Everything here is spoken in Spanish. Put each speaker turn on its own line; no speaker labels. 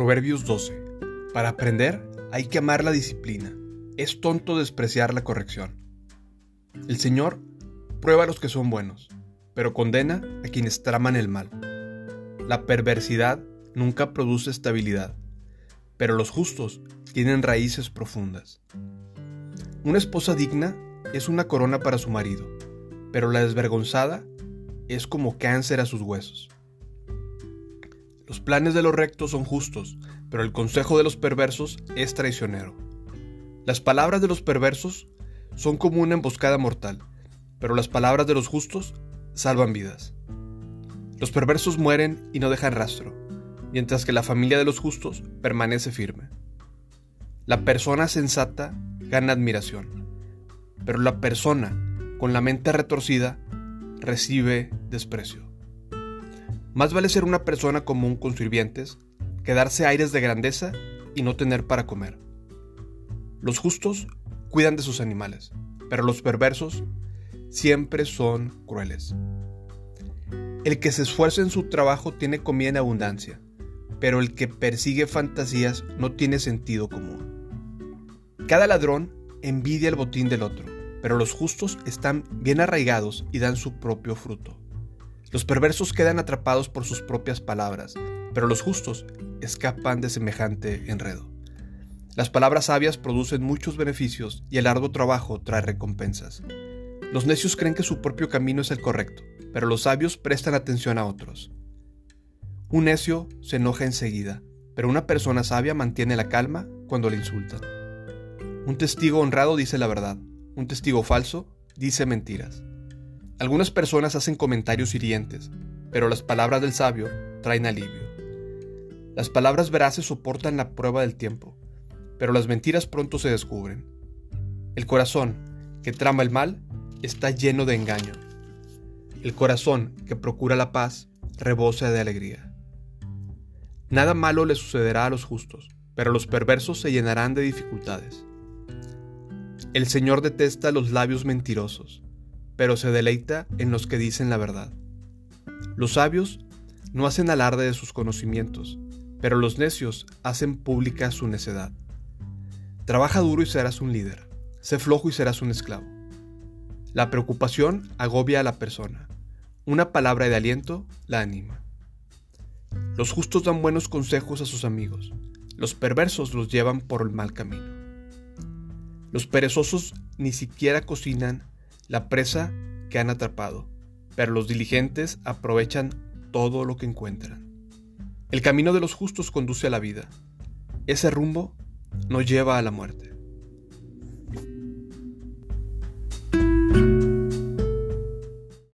Proverbios 12. Para aprender hay que amar la disciplina. Es tonto despreciar la corrección. El Señor prueba a los que son buenos, pero condena a quienes traman el mal. La perversidad nunca produce estabilidad, pero los justos tienen raíces profundas. Una esposa digna es una corona para su marido, pero la desvergonzada es como cáncer a sus huesos. Los planes de los rectos son justos, pero el consejo de los perversos es traicionero. Las palabras de los perversos son como una emboscada mortal, pero las palabras de los justos salvan vidas. Los perversos mueren y no dejan rastro, mientras que la familia de los justos permanece firme. La persona sensata gana admiración, pero la persona con la mente retorcida recibe desprecio. Más vale ser una persona común con sirvientes que darse aires de grandeza y no tener para comer. Los justos cuidan de sus animales, pero los perversos siempre son crueles. El que se esfuerza en su trabajo tiene comida en abundancia, pero el que persigue fantasías no tiene sentido común. Cada ladrón envidia el botín del otro, pero los justos están bien arraigados y dan su propio fruto. Los perversos quedan atrapados por sus propias palabras, pero los justos escapan de semejante enredo. Las palabras sabias producen muchos beneficios y el arduo trabajo trae recompensas. Los necios creen que su propio camino es el correcto, pero los sabios prestan atención a otros. Un necio se enoja enseguida, pero una persona sabia mantiene la calma cuando le insultan. Un testigo honrado dice la verdad, un testigo falso dice mentiras. Algunas personas hacen comentarios hirientes, pero las palabras del sabio traen alivio. Las palabras veraces soportan la prueba del tiempo, pero las mentiras pronto se descubren. El corazón que trama el mal está lleno de engaño. El corazón que procura la paz rebosa de alegría. Nada malo le sucederá a los justos, pero los perversos se llenarán de dificultades. El Señor detesta los labios mentirosos pero se deleita en los que dicen la verdad. Los sabios no hacen alarde de sus conocimientos, pero los necios hacen pública su necedad. Trabaja duro y serás un líder, sé flojo y serás un esclavo. La preocupación agobia a la persona, una palabra de aliento la anima. Los justos dan buenos consejos a sus amigos, los perversos los llevan por el mal camino. Los perezosos ni siquiera cocinan la presa que han atrapado, pero los diligentes aprovechan todo lo que encuentran. El camino de los justos conduce a la vida. Ese rumbo no lleva a la muerte.